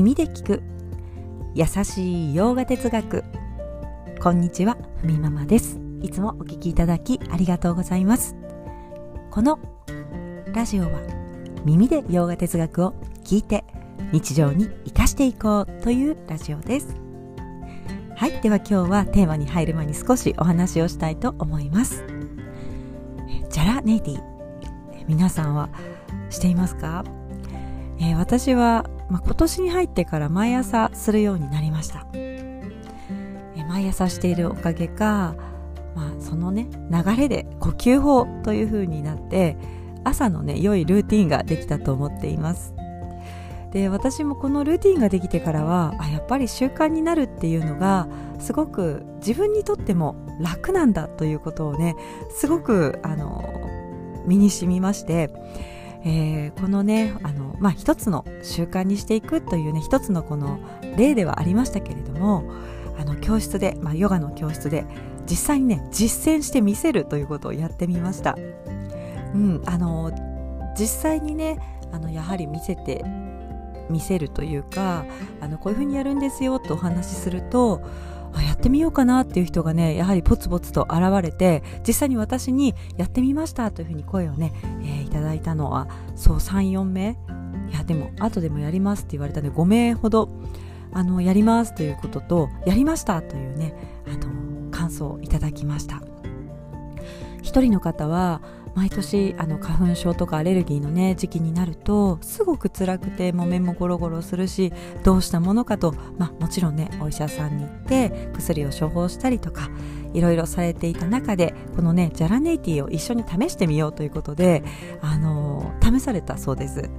耳で聞く。優しい洋画哲学。こんにちはふみママです。いつもお聞きいただきありがとうございます。このラジオは耳で洋画哲学を聞いて日常に生かしていこうというラジオです。はいでは今日はテーマに入る前に少しお話をしたいと思います。ジャラネイティ皆さんはしていますか、えー、私は、まあ、今年に入ってから毎朝するようになりました、毎朝しているおかげか、まあ、そのね流れで呼吸法という風になって朝のね良いルーティンができたと思っています。で私もこのルーティンができてからはあやっぱり習慣になるっていうのがすごく自分にとっても楽なんだということをねすごくあの身に染みまして、えー、このねあの、まあ、一つの習慣にしていくというね一つのこの例ではありましたけれどもあの教室で、まあ、ヨガの教室で実際にね実践してみせるということをやってみました。うん、あの実際にねあのやはり見せて見せるというかあのこういうふうにやるんですよとお話しするとあやってみようかなっていう人がねやはりポツポツと現れて実際に私にやってみましたというふうに声をね、えー、いただいたのはそう34名。いやでも後でもやりますって言われたので5名ほどあのやりますということとやりましたというねあの感想をいただきました。一人の方は毎年あの花粉症とかアレルギーのね時期になるとすごく辛くても目もゴロゴロするしどうしたものかと、まあ、もちろんねお医者さんに行って薬を処方したりとかいろいろされていた中でこのねジャラネイティを一緒に試してみようということであの試されたそうです。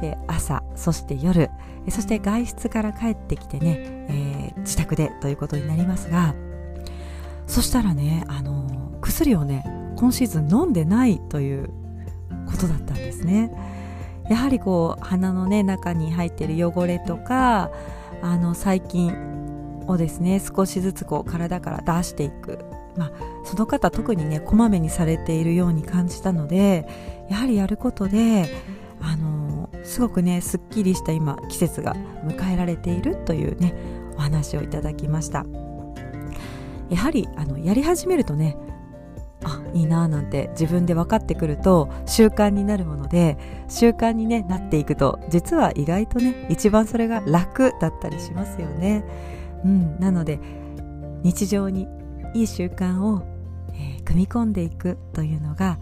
で朝そして夜そして外出から帰ってきてね、えー、自宅でということになりますがそしたらねあの薬をね今シーズン飲んでないということだったんですね。やはりこう鼻のね中に入ってる汚れとかあの細菌をですね少しずつこう体から出していく。まあ、その方特にねこまめにされているように感じたのでやはりやることであのすごくねすっきりした今季節が迎えられているというねお話をいただきました。やはりあのやり始めるとねいいななんて自分で分かってくると習慣になるもので習慣に、ね、なっていくと実は意外とね一番それが楽だったりしますよね。うん、なので日常にいい習慣を、えー、組み込んでいくというのが、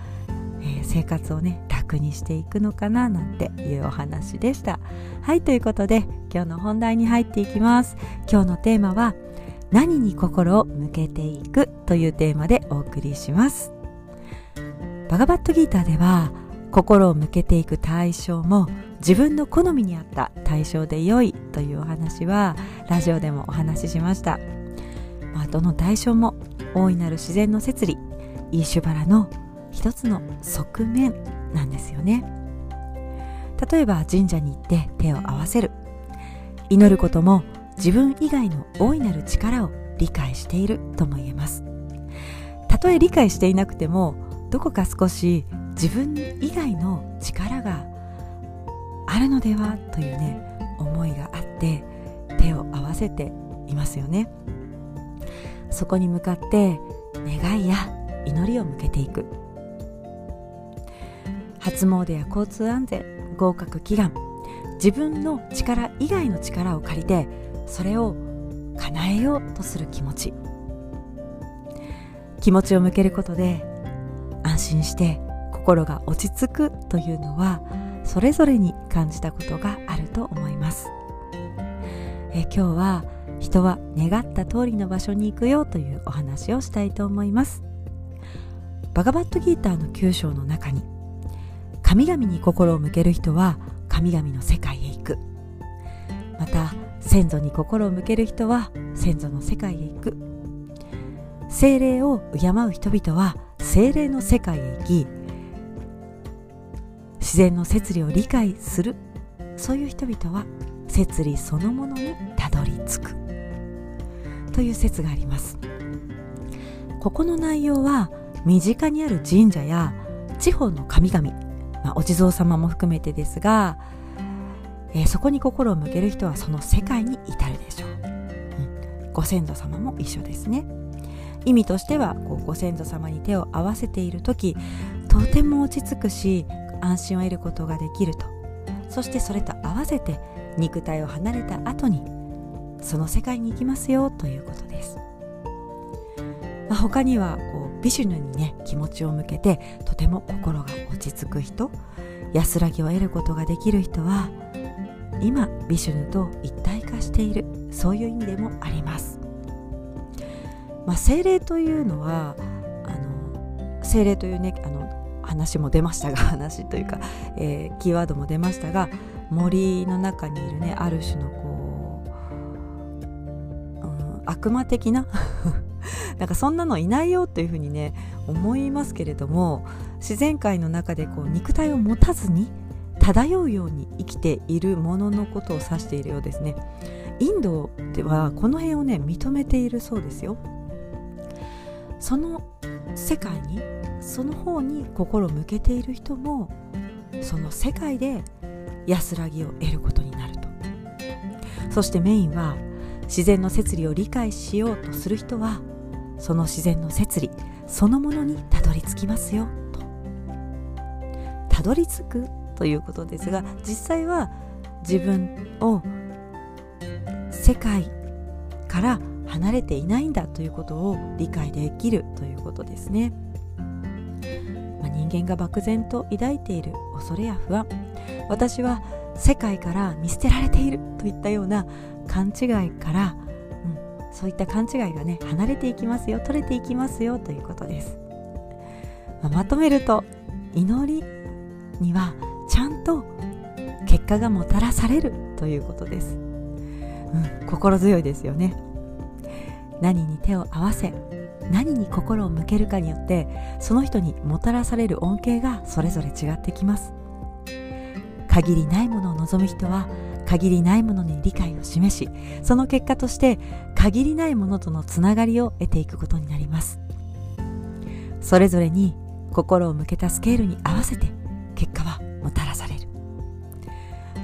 えー、生活をね楽にしていくのかななんていうお話でした。はいということで今日の本題に入っていきます。今日のテーマは「何に心を向けていくというテーマでお送りしますバガバットギーターでは心を向けていく対象も自分の好みに合った対象で良いというお話はラジオでもお話ししました、まあ、どの対象も大いなる自然の摂理イーシュバラの一つの側面なんですよね。例えば神社に行って手を合わせる。祈ることも自分以外の大いなる力を理解しているとも言えます。たとえ理解していなくてもどこか少し自分以外の力があるのではというね思いがあって手を合わせていますよね。そこに向かって願いや祈りを向けていく。初詣や交通安全合格祈願自分の力以外の力を借りてそれを叶えようとする気持ち。気持ちを向けることで心して心が落ち着くというのはそれぞれに感じたことがあると思います。え今日は人は願った通りの場所に行くよというお話をしたいと思います。バガバットギーターの9章の中に神々に心を向ける人は神々の世界へ行く。また先祖に心を向ける人は先祖の世界へ行く。精霊を敬う人々は精霊の世界へ行き自然の摂理を理解するそういう人々は摂理そのものにたどり着く。という説があります。ここの内容は身近にある神社や地方の神々、まあ、お地蔵様も含めてですがえー、そこに心を向ける人はその世界に至るでしょう、うん、ご先祖様も一緒ですね。意味としてはこうご先祖様に手を合わせている時とても落ち着くし安心を得ることができると。そしてそれと合わせて肉体を離れた後にその世界に行きますよということです、まあ、他にはこうビシュヌにね気持ちを向けてとても心が落ち着く人安らぎを得ることができる人は今ビシュヌと一体化している。そういう意味でもあります、まあ、精霊というのはあの精霊というねあの話も出ましたが 話というか、えー、キーワードも出ましたが森の中にいるねある種のこう、うん、悪魔的な なんかそんなのいないよというふうにね思いますけれども自然界の中でこう肉体を持たずに漂うように生きているもののことを指しているようですね。インドではこの辺をね認めているそうですよ。その世界にその方に心を向けている人もその世界で安らぎを得ることになると。そしてメインは自然の摂理を理解しようとする人はその自然の摂理そのものにたどり着きますよと。たどり着くということですが実際は自分を世界から離れていないんだということを理解できるということですね、まあ、人間が漠然と抱いている恐れや不安。私は世界から見捨てられているといったような勘違いから、うん、そういった勘違いがね離れていきますよ取れていきますよということです、まあ、まとめると祈りにはちゃんと結果がもたらされるということです、うん、心強いですよね。何に手を合わせ何に心を向けるかによってその人にもたらされる恩恵がそれぞれ違ってきます。限りないものを望む人は限りないものに理解を示しその結果として限りないものとのつながりを得ていくことになります。それぞれに心を向けたスケールに合わせて結果はもたらされる。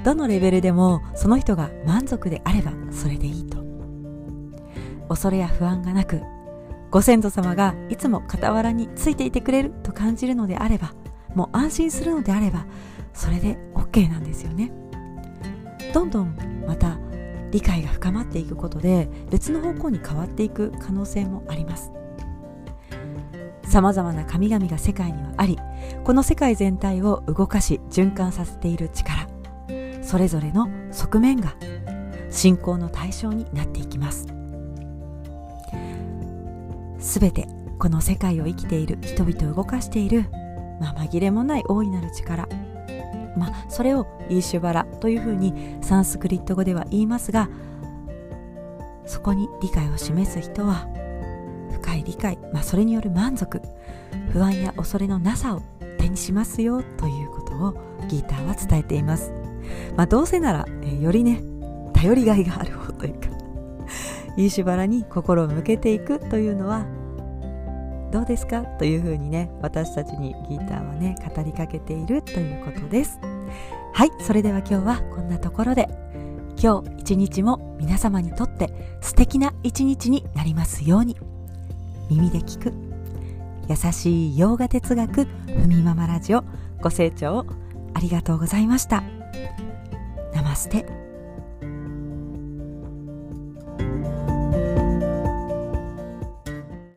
どのレベルでもその人が満足であればそれでいいと。恐れや不安がなくご先祖様がいつも傍らについていてくれると感じるのであればもう安心するのであればそれで OK なんですよね。どんどんまた理解が深まっていくことで別の方向に変わっていく可能性もあります。さまざまな神々が世界にはありこの世界全体を動かし循環させている力それぞれの側面が信仰の対象になっていきます。すべてこの世界を生きている人々を動かしている、まあ、紛れもない大いなる力。まあ、それをイーシュバラというふうにサンスクリット語では言いますがそこに理解を示す人は深い理解、まあ、それによる満足不安や恐れのなさを手にしますよということをギーターは伝えています、まあ、どうせなら、えー、よりね頼りがいがある方というかイーシュバラに心を向けていくというのはどうですかというふうにね私たちにギターはね語りかけているということです。はいそれでは今日はこんなところで今日一日も皆様にとって素敵な一日になりますように耳で聞く優しい洋画哲学ふみママラジオご清聴ありがとうございました。ナマステ。